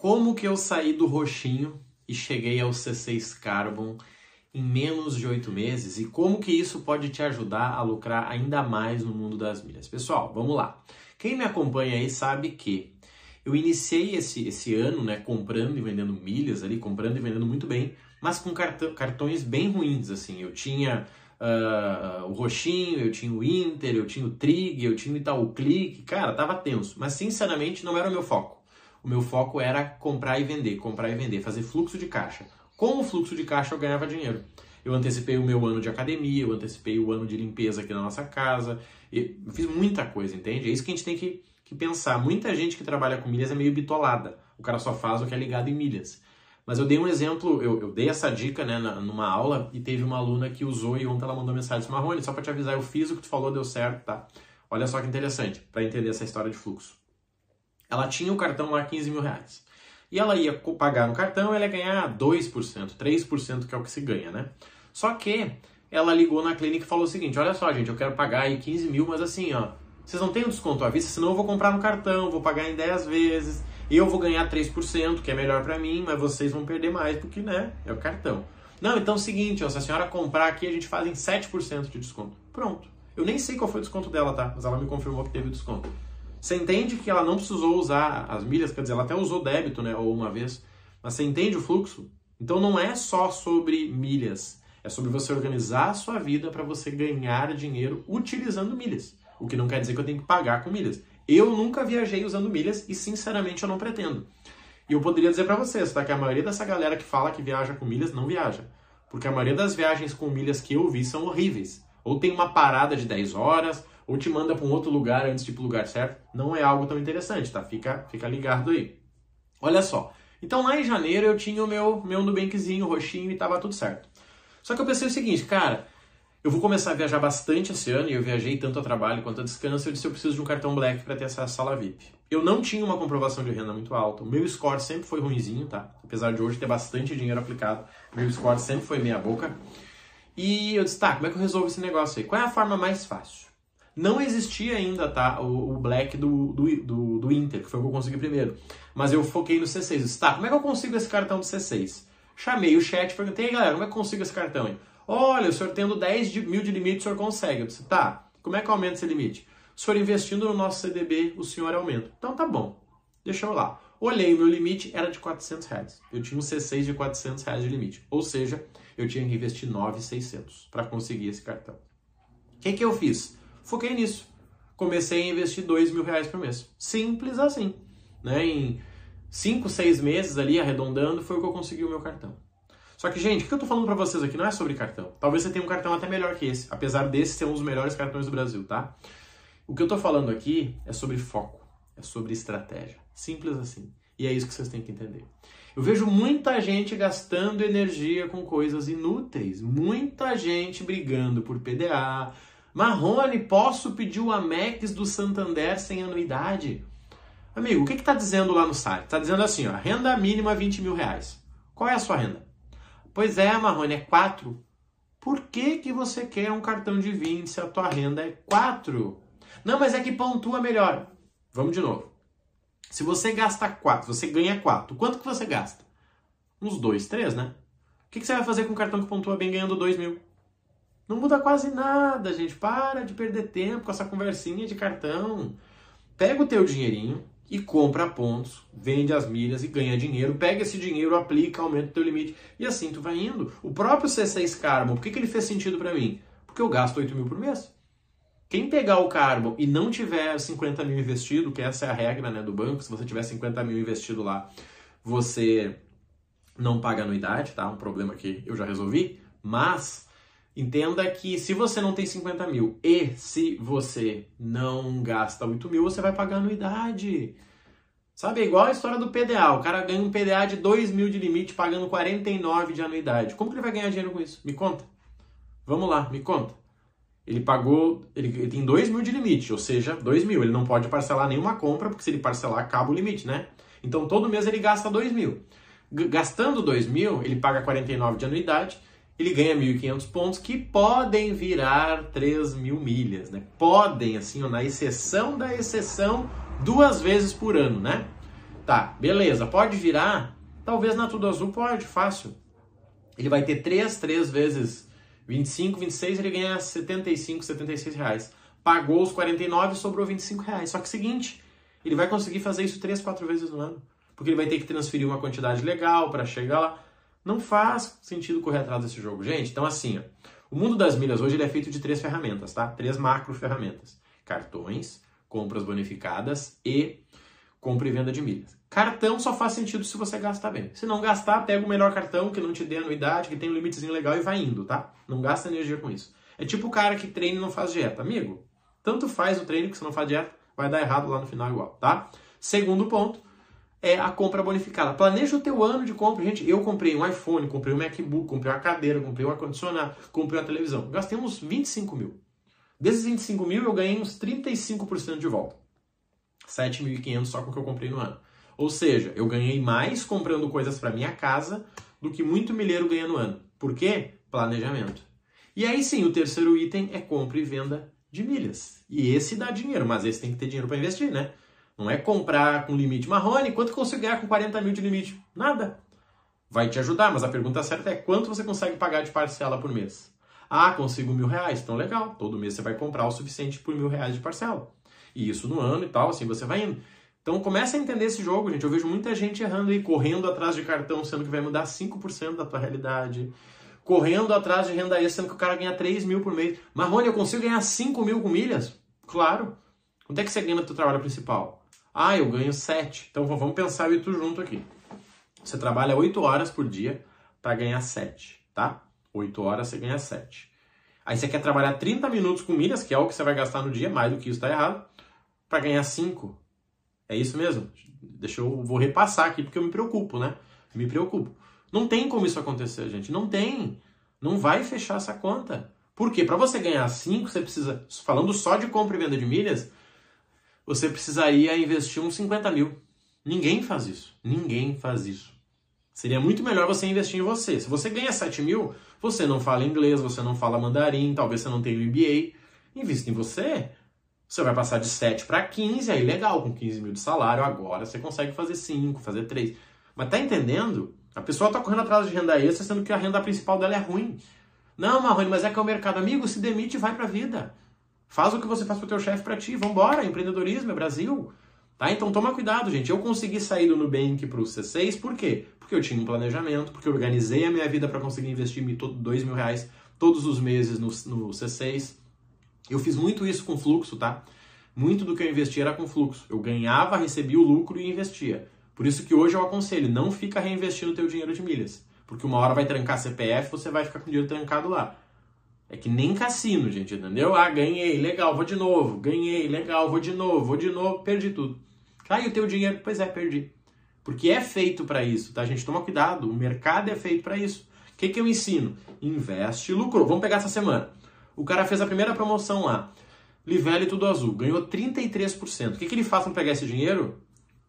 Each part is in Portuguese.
Como que eu saí do roxinho e cheguei ao C6 Carbon em menos de oito meses e como que isso pode te ajudar a lucrar ainda mais no mundo das milhas? Pessoal, vamos lá. Quem me acompanha aí sabe que eu iniciei esse, esse ano né, comprando e vendendo milhas ali, comprando e vendendo muito bem, mas com cartões bem ruins. assim. Eu tinha uh, o Roxinho, eu tinha o Inter, eu tinha o Trig, eu tinha o Itaú Clique. Cara, tava tenso, mas sinceramente não era o meu foco. O meu foco era comprar e vender, comprar e vender, fazer fluxo de caixa. Com o fluxo de caixa eu ganhava dinheiro. Eu antecipei o meu ano de academia, eu antecipei o ano de limpeza aqui na nossa casa. Eu fiz muita coisa, entende? É isso que a gente tem que, que pensar. Muita gente que trabalha com milhas é meio bitolada. O cara só faz o que é ligado em milhas. Mas eu dei um exemplo, eu, eu dei essa dica né, na, numa aula e teve uma aluna que usou e ontem ela mandou mensagem Marrone, só para te avisar, eu fiz o que tu falou, deu certo, tá? Olha só que interessante, para entender essa história de fluxo. Ela tinha o cartão lá 15 mil reais. E ela ia pagar no cartão, ela ia ganhar 2%, 3% que é o que se ganha, né? Só que ela ligou na clínica e falou o seguinte: olha só, gente, eu quero pagar aí 15 mil, mas assim, ó, vocês não têm um desconto à vista, senão eu vou comprar no cartão, vou pagar em 10 vezes, eu vou ganhar 3%, que é melhor para mim, mas vocês vão perder mais, porque, né, é o cartão. Não, então é o seguinte, ó, se a senhora comprar aqui, a gente faz em 7% de desconto. Pronto. Eu nem sei qual foi o desconto dela, tá? Mas ela me confirmou que teve o desconto. Você entende que ela não precisou usar as milhas, quer dizer, ela até usou débito, né, ou uma vez, mas você entende o fluxo? Então não é só sobre milhas, é sobre você organizar a sua vida para você ganhar dinheiro utilizando milhas. O que não quer dizer que eu tenho que pagar com milhas. Eu nunca viajei usando milhas e sinceramente eu não pretendo. E eu poderia dizer para vocês, tá, que a maioria dessa galera que fala que viaja com milhas não viaja, porque a maioria das viagens com milhas que eu vi são horríveis. Ou tem uma parada de 10 horas, ou te manda para um outro lugar antes de ir para o lugar certo, não é algo tão interessante, tá? Fica, fica ligado aí. Olha só. Então lá em janeiro eu tinha o meu, meu Nubankzinho roxinho e tava tudo certo. Só que eu pensei o seguinte, cara, eu vou começar a viajar bastante esse ano e eu viajei tanto a trabalho quanto a descanso. Eu disse eu preciso de um cartão Black para ter essa sala VIP. Eu não tinha uma comprovação de renda muito alta. O meu score sempre foi ruimzinho, tá? Apesar de hoje ter bastante dinheiro aplicado, meu score sempre foi meia boca. E eu disse, tá, como é que eu resolvo esse negócio aí? Qual é a forma mais fácil? Não existia ainda, tá? O, o Black do, do, do, do, Inter, que foi o que eu consegui primeiro. Mas eu foquei no C6. Eu disse, tá, como é que eu consigo esse cartão do C6? Chamei o chat perguntei, aí galera, como é que eu consigo esse cartão aí? Olha, o senhor tendo 10 mil de limite, o senhor consegue. Eu disse, tá, como é que aumenta esse limite? O senhor investindo no nosso CDB, o senhor aumenta. Então tá bom, deixa eu lá. Olhei, o meu limite era de 400 reais. Eu tinha um C6 de 400 reais de limite. Ou seja, eu tinha que investir 9,600 para conseguir esse cartão. O que, que eu fiz? Foquei nisso. Comecei a investir dois mil reais por mês. Simples assim. Né? Em cinco, seis meses ali, arredondando, foi o que eu consegui o meu cartão. Só que, gente, o que eu tô falando para vocês aqui não é sobre cartão. Talvez você tenha um cartão até melhor que esse, apesar desse ser um dos melhores cartões do Brasil, tá? O que eu tô falando aqui é sobre foco, é sobre estratégia. Simples assim. E é isso que vocês têm que entender. Eu vejo muita gente gastando energia com coisas inúteis, muita gente brigando por PDA, Marrone, posso pedir o Amex do Santander sem anuidade? Amigo, o que está dizendo lá no site? Está dizendo assim, ó, renda mínima 20 mil reais. Qual é a sua renda? Pois é, Marrone, é 4. Por que, que você quer um cartão de 20 se a tua renda é 4? Não, mas é que pontua melhor. Vamos de novo. Se você gasta 4, você ganha 4, quanto que você gasta? Uns 2, 3, né? O que, que você vai fazer com um cartão que pontua bem ganhando 2 mil? Não muda quase nada, gente. Para de perder tempo com essa conversinha de cartão. Pega o teu dinheirinho e compra pontos, vende as milhas e ganha dinheiro. Pega esse dinheiro, aplica, aumenta o teu limite. E assim tu vai indo. O próprio C6 Carbon, por que, que ele fez sentido para mim? Porque eu gasto 8 mil por mês. Quem pegar o Carbon e não tiver 50 mil investido, que essa é a regra né, do banco, se você tiver 50 mil investido lá, você não paga anuidade, tá? Um problema que eu já resolvi. Mas Entenda que se você não tem 50 mil e se você não gasta 8 mil, você vai pagar anuidade. Sabe, igual a história do PDA. O cara ganha um PDA de 2 mil de limite pagando 49 de anuidade. Como que ele vai ganhar dinheiro com isso? Me conta. Vamos lá, me conta. Ele pagou, ele, ele tem 2 mil de limite, ou seja, 2 mil. Ele não pode parcelar nenhuma compra, porque se ele parcelar, acaba o limite, né? Então todo mês ele gasta 2 mil. Gastando 2 mil, ele paga 49 de anuidade ele ganha 1.500 pontos que podem virar 3 mil milhas, né? Podem, assim, ó, na exceção da exceção, duas vezes por ano, né? Tá, beleza. Pode virar? Talvez na Tudo Azul pode, fácil. Ele vai ter 3, 3 vezes 25, 26, ele ganha 75, 76 reais. Pagou os 49 sobrou 25 reais. Só que é seguinte, ele vai conseguir fazer isso 3, 4 vezes no ano. Porque ele vai ter que transferir uma quantidade legal para chegar lá. Não faz sentido correr atrás desse jogo, gente. Então, assim, ó, o mundo das milhas hoje ele é feito de três ferramentas, tá? Três macro ferramentas: cartões, compras bonificadas e compra e venda de milhas. Cartão só faz sentido se você gastar bem. Se não gastar, pega o melhor cartão que não te dê anuidade, que tem um limitezinho legal e vai indo, tá? Não gasta energia com isso. É tipo o cara que treina e não faz dieta. Amigo, tanto faz o treino que você não faz dieta, vai dar errado lá no final igual, tá? Segundo ponto é a compra bonificada. Planeja o teu ano de compra. Gente, eu comprei um iPhone, comprei um MacBook, comprei uma cadeira, comprei um ar-condicionado, comprei uma televisão. Gastei uns 25 mil. Desses 25 mil, eu ganhei uns 35% de volta. 7.500 só com o que eu comprei no ano. Ou seja, eu ganhei mais comprando coisas para minha casa do que muito milheiro ganha no ano. Por quê? Planejamento. E aí sim, o terceiro item é compra e venda de milhas. E esse dá dinheiro, mas esse tem que ter dinheiro para investir, né? Não é comprar com limite. Marrone, quanto consigo ganhar com 40 mil de limite? Nada. Vai te ajudar, mas a pergunta certa é quanto você consegue pagar de parcela por mês? Ah, consigo mil reais. Então legal, todo mês você vai comprar o suficiente por mil reais de parcela. E isso no ano e tal, assim você vai indo. Então começa a entender esse jogo, gente. Eu vejo muita gente errando e correndo atrás de cartão, sendo que vai mudar 5% da tua realidade. Correndo atrás de renda extra, sendo que o cara ganha 3 mil por mês. Marrone, eu consigo ganhar 5 mil com milhas? Claro. Quanto é que você ganha no teu trabalho principal? Ah, eu ganho 7. Então vamos pensar isso junto aqui. Você trabalha 8 horas por dia para ganhar 7, tá? 8 horas você ganha 7. Aí você quer trabalhar 30 minutos com milhas, que é o que você vai gastar no dia, mais do que isso está errado, para ganhar 5. É isso mesmo? Deixa eu vou repassar aqui porque eu me preocupo, né? Me preocupo. Não tem como isso acontecer, gente. Não tem. Não vai fechar essa conta. Por quê? Para você ganhar 5, você precisa, falando só de compra e venda de milhas, você precisaria investir uns 50 mil. Ninguém faz isso. Ninguém faz isso. Seria muito melhor você investir em você. Se você ganha 7 mil, você não fala inglês, você não fala mandarim, talvez você não tenha MBA. Invista em você. Você vai passar de 7 para 15, aí legal, com 15 mil de salário, agora você consegue fazer 5, fazer 3. Mas tá entendendo? A pessoa tá correndo atrás de renda extra, sendo que a renda principal dela é ruim. Não, Marrone, mas é que é o mercado. Amigo, se demite e vai pra vida. Faz o que você faz pro teu chefe para ti. Vambora, empreendedorismo é Brasil. Tá? Então toma cuidado, gente. Eu consegui sair do Nubank pro C6, por quê? Porque eu tinha um planejamento, porque eu organizei a minha vida para conseguir investir dois mil reais todos os meses no, no C6. Eu fiz muito isso com fluxo, tá? Muito do que eu investia era com fluxo. Eu ganhava, recebia o lucro e investia. Por isso que hoje eu aconselho, não fica reinvestindo o teu dinheiro de milhas. Porque uma hora vai trancar CPF, você vai ficar com o dinheiro trancado lá. É que nem cassino, gente, entendeu? Ah, ganhei, legal, vou de novo. Ganhei, legal, vou de novo, vou de novo, perdi tudo. Caiu o teu dinheiro? Pois é, perdi. Porque é feito para isso, tá, gente? Toma cuidado, o mercado é feito para isso. O que, que eu ensino? Investe, lucrou. Vamos pegar essa semana. O cara fez a primeira promoção lá. Livele tudo azul. Ganhou 33%. O que, que ele faz para pegar esse dinheiro?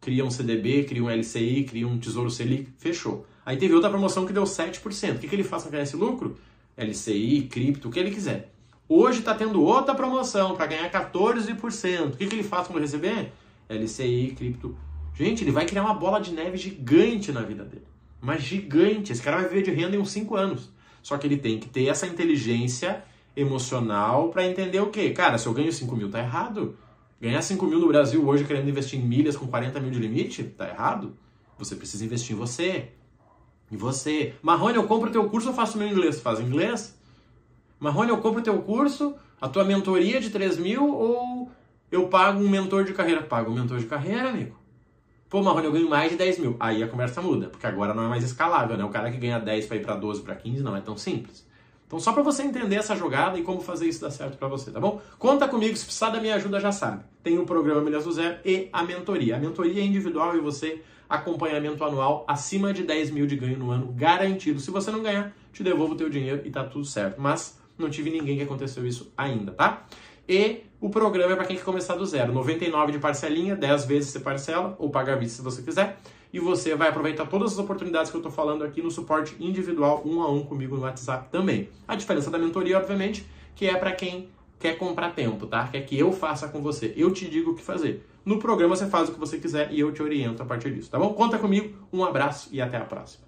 Cria um CDB, cria um LCI, cria um Tesouro Selic. Fechou. Aí teve outra promoção que deu 7%. O que, que ele faz para ganhar esse lucro? LCI, cripto, o que ele quiser. Hoje está tendo outra promoção para ganhar 14%. O que, que ele faz quando receber? LCI, cripto. Gente, ele vai criar uma bola de neve gigante na vida dele. Mas gigante. Esse cara vai viver de renda em uns 5 anos. Só que ele tem que ter essa inteligência emocional para entender o quê? Cara, se eu ganho 5 mil, tá errado. Ganhar 5 mil no Brasil hoje querendo investir em milhas com 40 mil de limite, tá errado. Você precisa investir em você. Em você. Marrone, eu compro o teu curso ou faço meu inglês? Faz inglês? Marrone, eu compro o teu curso, a tua mentoria de 3 mil ou eu pago um mentor de carreira? Pago um mentor de carreira, amigo. Pô, Marrone, eu ganho mais de 10 mil. Aí a conversa muda, porque agora não é mais escalável, né? O cara que ganha 10 para ir para 12, para 15 não é tão simples. Então, só para você entender essa jogada e como fazer isso dar certo para você, tá bom? Conta comigo, se precisar da minha ajuda, já sabe. Tem o programa Milhas do Zero e a mentoria. A mentoria é individual e você acompanhamento anual acima de 10 mil de ganho no ano, garantido. Se você não ganhar, te devolvo o teu dinheiro e tá tudo certo. Mas não tive ninguém que aconteceu isso ainda, tá? E o programa é para quem quer começar do zero. 99 de parcelinha, 10 vezes você parcela, ou paga a vista se você quiser e você vai aproveitar todas as oportunidades que eu estou falando aqui no suporte individual um a um comigo no WhatsApp também. A diferença da mentoria, obviamente, que é para quem quer comprar tempo, tá? Quer que eu faça com você. Eu te digo o que fazer. No programa você faz o que você quiser e eu te oriento a partir disso, tá bom? Conta comigo, um abraço e até a próxima.